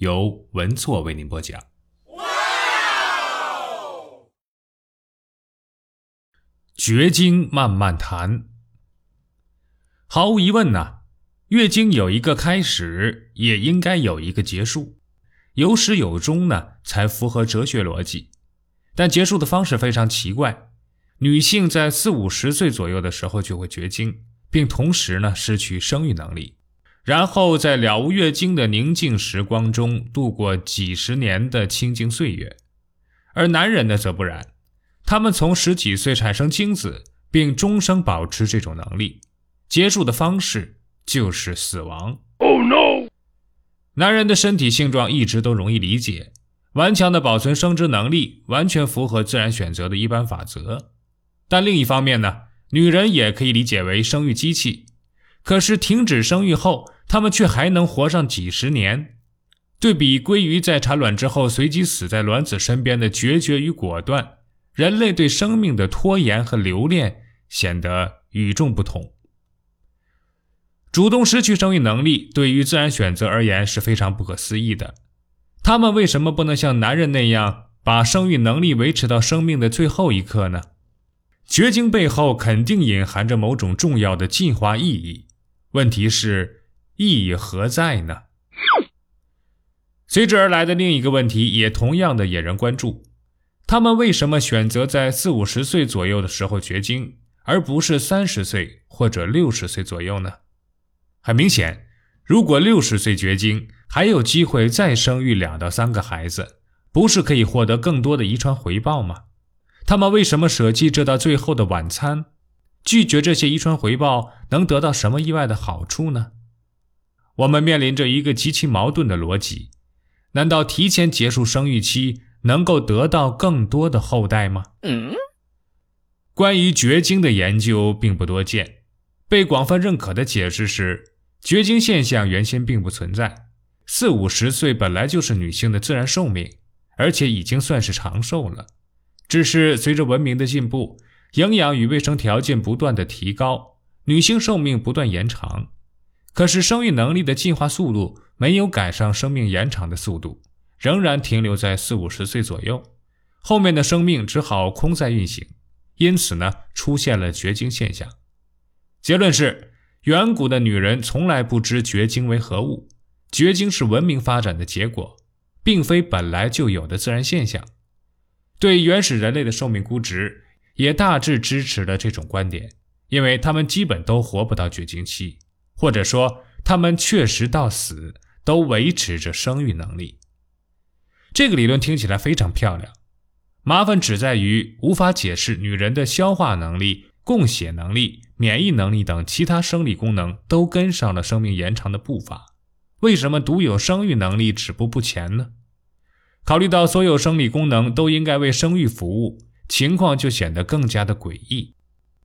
由文措为您播讲。绝经慢慢谈。毫无疑问呐，月经有一个开始，也应该有一个结束，有始有终呢，才符合哲学逻辑。但结束的方式非常奇怪，女性在四五十岁左右的时候就会绝经，并同时呢失去生育能力。然后在了无月经的宁静时光中度过几十年的清静岁月，而男人呢则不然，他们从十几岁产生精子，并终生保持这种能力，结束的方式就是死亡。Oh no！男人的身体性状一直都容易理解，顽强的保存生殖能力，完全符合自然选择的一般法则。但另一方面呢，女人也可以理解为生育机器。可是停止生育后，他们却还能活上几十年。对比鲑鱼在产卵之后随即死在卵子身边的决绝与果断，人类对生命的拖延和留恋显得与众不同。主动失去生育能力，对于自然选择而言是非常不可思议的。他们为什么不能像男人那样把生育能力维持到生命的最后一刻呢？绝经背后肯定隐含着某种重要的进化意义。问题是意义何在呢？随之而来的另一个问题也同样的引人关注：他们为什么选择在四五十岁左右的时候绝经，而不是三十岁或者六十岁左右呢？很明显，如果六十岁绝经，还有机会再生育两到三个孩子，不是可以获得更多的遗传回报吗？他们为什么舍弃这道最后的晚餐？拒绝这些遗传回报，能得到什么意外的好处呢？我们面临着一个极其矛盾的逻辑：难道提前结束生育期能够得到更多的后代吗？嗯。关于绝经的研究并不多见，被广泛认可的解释是，绝经现象原先并不存在。四五十岁本来就是女性的自然寿命，而且已经算是长寿了，只是随着文明的进步。营养与卫生条件不断的提高，女性寿命不断延长，可是生育能力的进化速度没有赶上生命延长的速度，仍然停留在四五十岁左右。后面的生命只好空在运行，因此呢，出现了绝经现象。结论是，远古的女人从来不知绝经为何物，绝经是文明发展的结果，并非本来就有的自然现象。对原始人类的寿命估值。也大致支持了这种观点，因为他们基本都活不到绝经期，或者说他们确实到死都维持着生育能力。这个理论听起来非常漂亮，麻烦只在于无法解释女人的消化能力、供血能力、免疫能力等其他生理功能都跟上了生命延长的步伐，为什么独有生育能力止步不前呢？考虑到所有生理功能都应该为生育服务。情况就显得更加的诡异，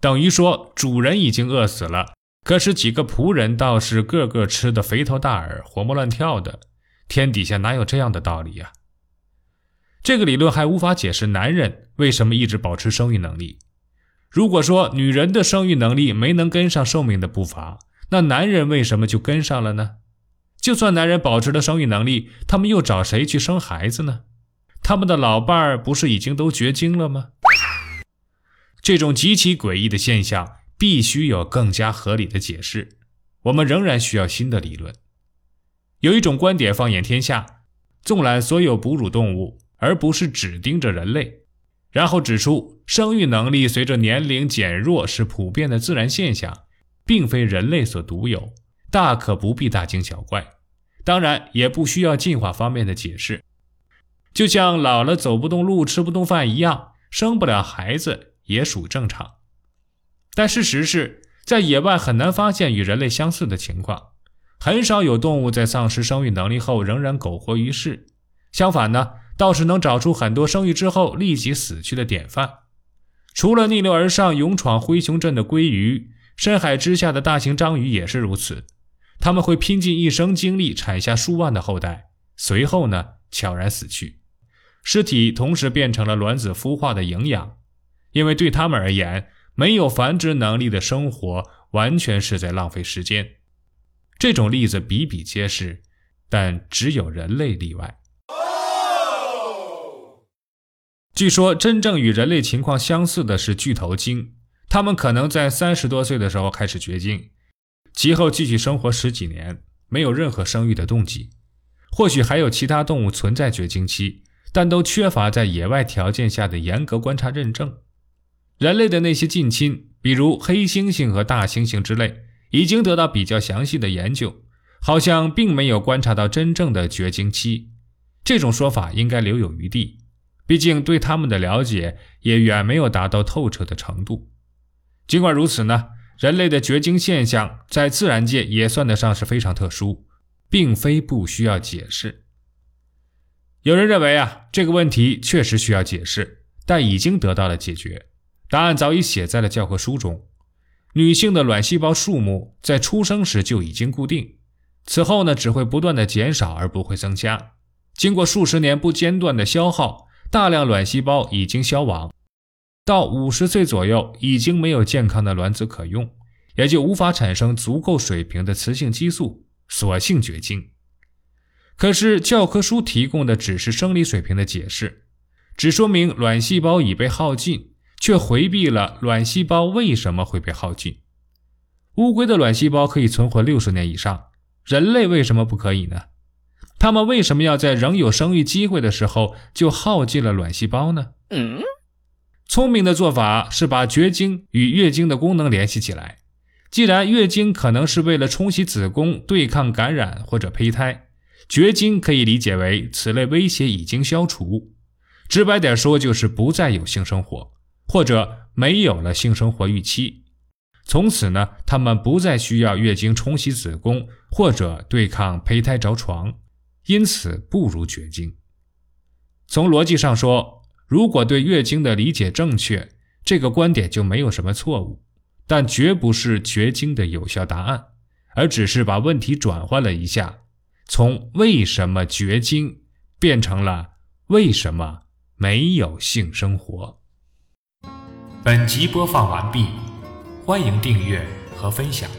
等于说主人已经饿死了，可是几个仆人倒是个个吃得肥头大耳、活蹦乱跳的。天底下哪有这样的道理呀？这个理论还无法解释男人为什么一直保持生育能力。如果说女人的生育能力没能跟上寿命的步伐，那男人为什么就跟上了呢？就算男人保持了生育能力，他们又找谁去生孩子呢？他们的老伴儿不是已经都绝经了吗？这种极其诡异的现象必须有更加合理的解释。我们仍然需要新的理论。有一种观点放眼天下，纵览所有哺乳动物，而不是只盯着人类，然后指出生育能力随着年龄减弱是普遍的自然现象，并非人类所独有，大可不必大惊小怪。当然，也不需要进化方面的解释。就像老了走不动路、吃不动饭一样，生不了孩子也属正常。但事实是在野外很难发现与人类相似的情况，很少有动物在丧失生育能力后仍然苟活于世。相反呢，倒是能找出很多生育之后立即死去的典范。除了逆流而上勇闯灰熊镇的鲑鱼，深海之下的大型章鱼也是如此。他们会拼尽一生精力产下数万的后代，随后呢悄然死去，尸体同时变成了卵子孵化的营养。因为对他们而言，没有繁殖能力的生活完全是在浪费时间。这种例子比比皆是，但只有人类例外。据说，真正与人类情况相似的是巨头鲸，它们可能在三十多岁的时候开始绝经，其后继续生活十几年，没有任何生育的动机。或许还有其他动物存在绝经期，但都缺乏在野外条件下的严格观察认证。人类的那些近亲，比如黑猩猩和大猩猩之类。已经得到比较详细的研究，好像并没有观察到真正的绝经期。这种说法应该留有余地，毕竟对他们的了解也远没有达到透彻的程度。尽管如此呢，人类的绝经现象在自然界也算得上是非常特殊，并非不需要解释。有人认为啊，这个问题确实需要解释，但已经得到了解决，答案早已写在了教科书中。女性的卵细胞数目在出生时就已经固定，此后呢只会不断的减少而不会增加。经过数十年不间断的消耗，大量卵细胞已经消亡，到五十岁左右已经没有健康的卵子可用，也就无法产生足够水平的雌性激素，索性绝经。可是教科书提供的只是生理水平的解释，只说明卵细胞已被耗尽。却回避了卵细胞为什么会被耗尽。乌龟的卵细胞可以存活六十年以上，人类为什么不可以呢？他们为什么要在仍有生育机会的时候就耗尽了卵细胞呢？嗯，聪明的做法是把绝经与月经的功能联系起来。既然月经可能是为了冲洗子宫、对抗感染或者胚胎，绝经可以理解为此类威胁已经消除。直白点说，就是不再有性生活。或者没有了性生活预期，从此呢，他们不再需要月经冲洗子宫或者对抗胚胎着床，因此不如绝经。从逻辑上说，如果对月经的理解正确，这个观点就没有什么错误，但绝不是绝经的有效答案，而只是把问题转换了一下，从为什么绝经变成了为什么没有性生活。本集播放完毕，欢迎订阅和分享。